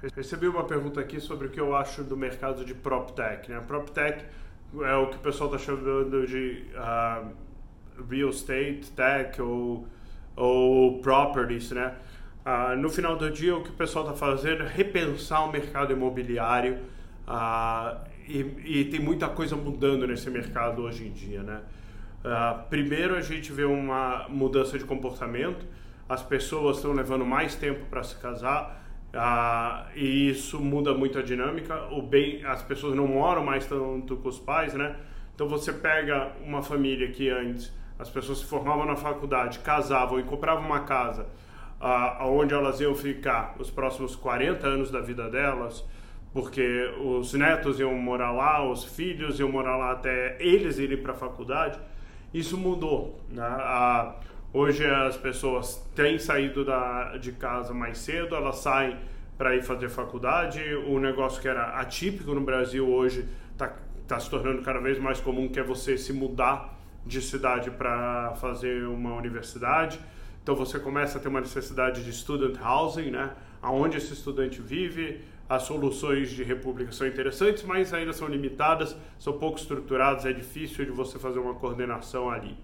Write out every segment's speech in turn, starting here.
Recebi uma pergunta aqui sobre o que eu acho do mercado de PropTech. Né? PropTech é o que o pessoal está chamando de uh, real estate tech ou, ou properties, né? Uh, no final do dia, o que o pessoal está fazendo é repensar o mercado imobiliário uh, e, e, tem muita coisa mudando nesse mercado hoje em dia, né? primeiro, a gente vê uma mudança de comportamento, as pessoas estão levando mais tempo para se casar, ah, e isso muda muito a dinâmica. O bem, as pessoas não moram mais tanto com os pais, né? Então você pega uma família que antes as pessoas se formavam na faculdade, casavam e compravam uma casa ah, onde elas iam ficar os próximos 40 anos da vida delas, porque os netos iam morar lá, os filhos iam morar lá até eles irem para a faculdade. Isso mudou. Né? Ah, Hoje as pessoas têm saído da, de casa mais cedo, elas saem para ir fazer faculdade. O negócio que era atípico no Brasil hoje está tá se tornando cada vez mais comum, que é você se mudar de cidade para fazer uma universidade. Então você começa a ter uma necessidade de student housing, né? Aonde esse estudante vive, as soluções de república são interessantes, mas ainda são limitadas, são pouco estruturadas, é difícil de você fazer uma coordenação ali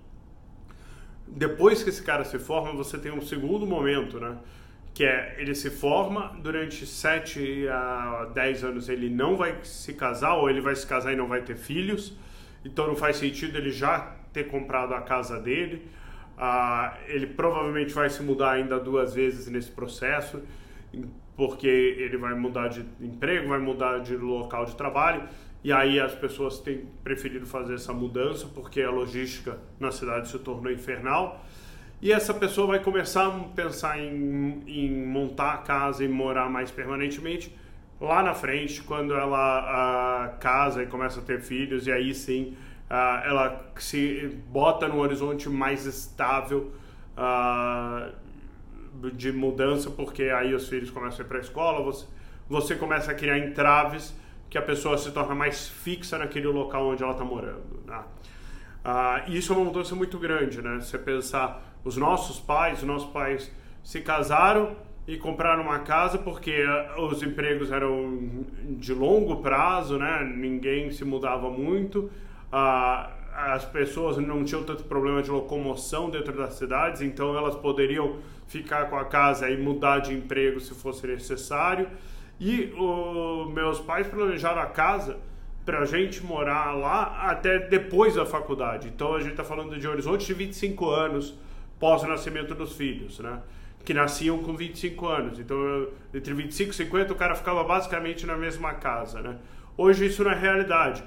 depois que esse cara se forma, você tem um segundo momento, né? Que é, ele se forma, durante 7 a 10 anos ele não vai se casar, ou ele vai se casar e não vai ter filhos, então não faz sentido ele já ter comprado a casa dele. Ah, ele provavelmente vai se mudar ainda duas vezes nesse processo, porque ele vai mudar de emprego, vai mudar de local de trabalho. E aí as pessoas têm preferido fazer essa mudança porque a logística na cidade se tornou infernal. E essa pessoa vai começar a pensar em, em montar a casa e morar mais permanentemente lá na frente, quando ela uh, casa e começa a ter filhos, e aí sim uh, ela se bota no horizonte mais estável de mudança, porque aí os filhos começam a ir para a escola, você, você começa a criar entraves que a pessoa se torna mais fixa naquele local onde ela está morando. Né? Ah, e isso é uma mudança muito grande, né? Você pensar, os nossos pais, os nossos pais se casaram e compraram uma casa porque os empregos eram de longo prazo, né? Ninguém se mudava muito. Ah, as pessoas não tinham tanto problema de locomoção dentro das cidades, então elas poderiam ficar com a casa e mudar de emprego se fosse necessário. E os meus pais planejaram a casa para a gente morar lá até depois da faculdade. Então a gente está falando de horizonte de 25 anos pós o nascimento dos filhos, né? Que nasciam com 25 anos. Então entre 25 e 50 o cara ficava basicamente na mesma casa, né? Hoje isso não é realidade.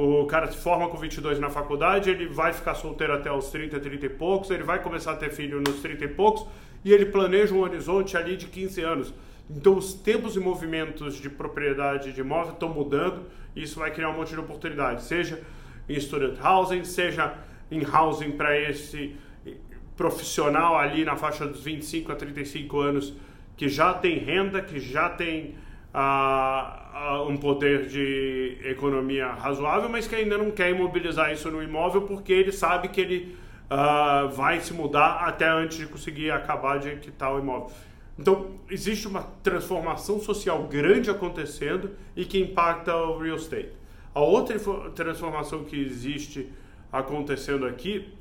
O cara se forma com 22 na faculdade, ele vai ficar solteiro até os 30, 30 e poucos, ele vai começar a ter filho nos 30 e poucos e ele planeja um horizonte ali de 15 anos. Então, os tempos e movimentos de propriedade de imóvel estão mudando e isso vai criar um monte de oportunidades, seja em student housing, seja em housing para esse profissional ali na faixa dos 25 a 35 anos que já tem renda, que já tem uh, uh, um poder de economia razoável, mas que ainda não quer imobilizar isso no imóvel porque ele sabe que ele uh, vai se mudar até antes de conseguir acabar de quitar o imóvel. Então, existe uma transformação social grande acontecendo e que impacta o real estate. A outra transformação que existe acontecendo aqui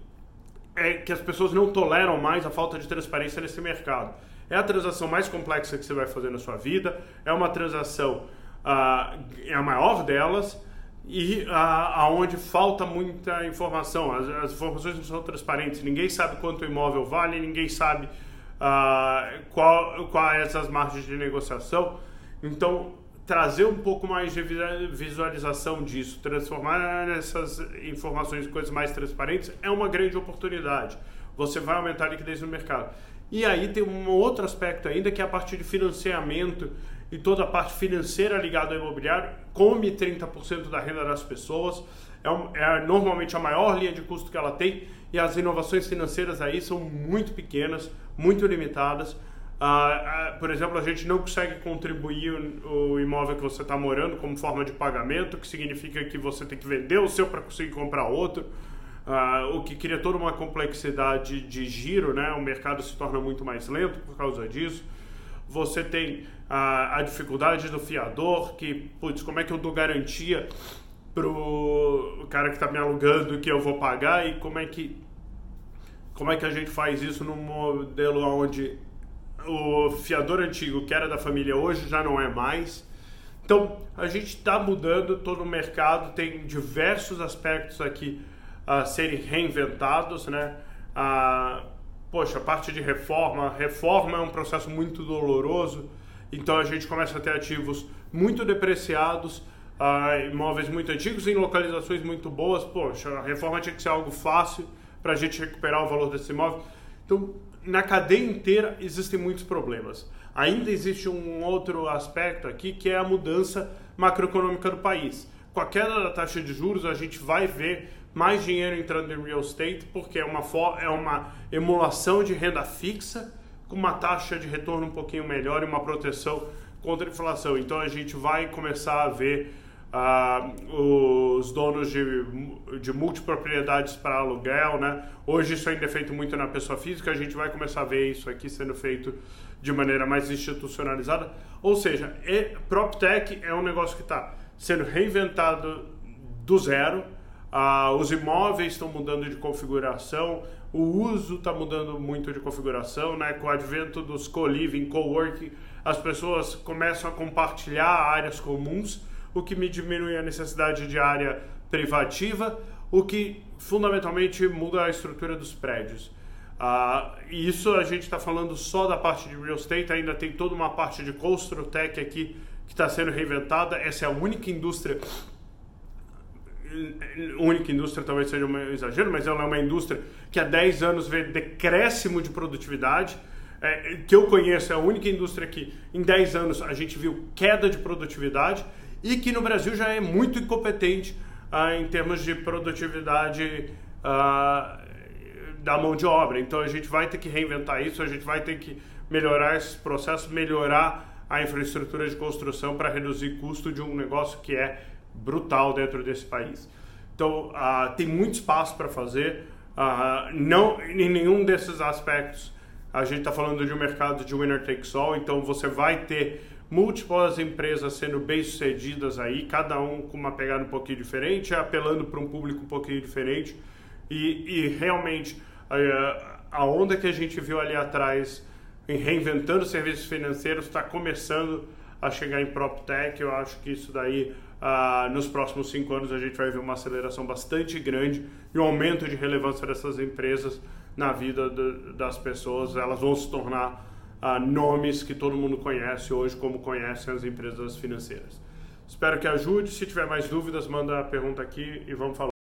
é que as pessoas não toleram mais a falta de transparência nesse mercado. É a transação mais complexa que você vai fazer na sua vida, é uma transação, uh, é a maior delas, e uh, aonde falta muita informação. As, as informações não são transparentes, ninguém sabe quanto o imóvel vale, ninguém sabe uh, qual, quais essas margens de negociação. Então, trazer um pouco mais de visualização disso, transformar essas informações em coisas mais transparentes é uma grande oportunidade. Você vai aumentar a liquidez no mercado. E aí tem um outro aspecto ainda que é a parte de financiamento e toda a parte financeira ligada ao imobiliário come 30% da renda das pessoas. É, um, é normalmente a maior linha de custo que ela tem e as inovações financeiras aí são muito pequenas, muito limitadas. Uh, uh, por exemplo, a gente não consegue contribuir o, o imóvel que você está morando como forma de pagamento, que significa que você tem que vender o seu para conseguir comprar outro, uh, o que cria toda uma complexidade de giro, né? O mercado se torna muito mais lento por causa disso. você tem a, a dificuldade do fiador, que, putz, como é que eu dou garantia pro cara que está me alugando que eu vou pagar e como é que como é que a gente faz isso num modelo onde o fiador antigo, que era da família, hoje já não é mais. Então, a gente está mudando todo o mercado, tem diversos aspectos aqui a serem reinventados, né? A, poxa, a parte de reforma, reforma é um processo muito doloroso, então a gente começa a ter ativos muito depreciados, imóveis muito antigos em localizações muito boas. Poxa, a reforma tinha que ser algo fácil para a gente recuperar o valor desse imóvel. Então, na cadeia inteira existem muitos problemas. Ainda existe um outro aspecto aqui que é a mudança macroeconômica do país. Com a queda da taxa de juros, a gente vai ver mais dinheiro entrando em real estate, porque é uma, é uma emulação de renda fixa com uma taxa de retorno um pouquinho melhor e uma proteção contra a inflação. Então a gente vai começar a ver uh, os donos de, de multipropriedades para aluguel, né? Hoje isso ainda é feito muito na pessoa física, a gente vai começar a ver isso aqui sendo feito de maneira mais institucionalizada. Ou seja, é, PropTech é um negócio que está sendo reinventado do zero, uh, os imóveis estão mudando de configuração, o uso está mudando muito de configuração, né? Com o advento dos co-living, co-working, as pessoas começam a compartilhar áreas comuns o que me diminui a necessidade de área privativa, o que fundamentalmente muda a estrutura dos prédios. E isso a gente está falando só da parte de real estate, ainda tem toda uma parte de Construtech aqui que está sendo reinventada. Essa é a única indústria, única indústria talvez seja um exagero, mas ela é uma indústria que há 10 anos vê decréscimo de produtividade. É, que eu conheço, é a única indústria que em 10 anos a gente viu queda de produtividade e que no Brasil já é muito incompetente ah, em termos de produtividade ah, da mão de obra. Então a gente vai ter que reinventar isso, a gente vai ter que melhorar esses processos, melhorar a infraestrutura de construção para reduzir custo de um negócio que é brutal dentro desse país. Então ah, tem muito espaço para fazer. Ah, não em nenhum desses aspectos a gente está falando de um mercado de winner takes all, então você vai ter múltiplas empresas sendo bem-sucedidas aí, cada um com uma pegada um pouquinho diferente, apelando para um público um pouquinho diferente. E, e realmente, a, a onda que a gente viu ali atrás em reinventando serviços financeiros está começando a chegar em PropTech. Eu acho que isso daí, uh, nos próximos cinco anos, a gente vai ver uma aceleração bastante grande e um aumento de relevância dessas empresas na vida de, das pessoas. Elas vão se tornar uh, nomes que todo mundo conhece hoje, como conhecem as empresas financeiras. Espero que ajude. Se tiver mais dúvidas, manda a pergunta aqui e vamos falar.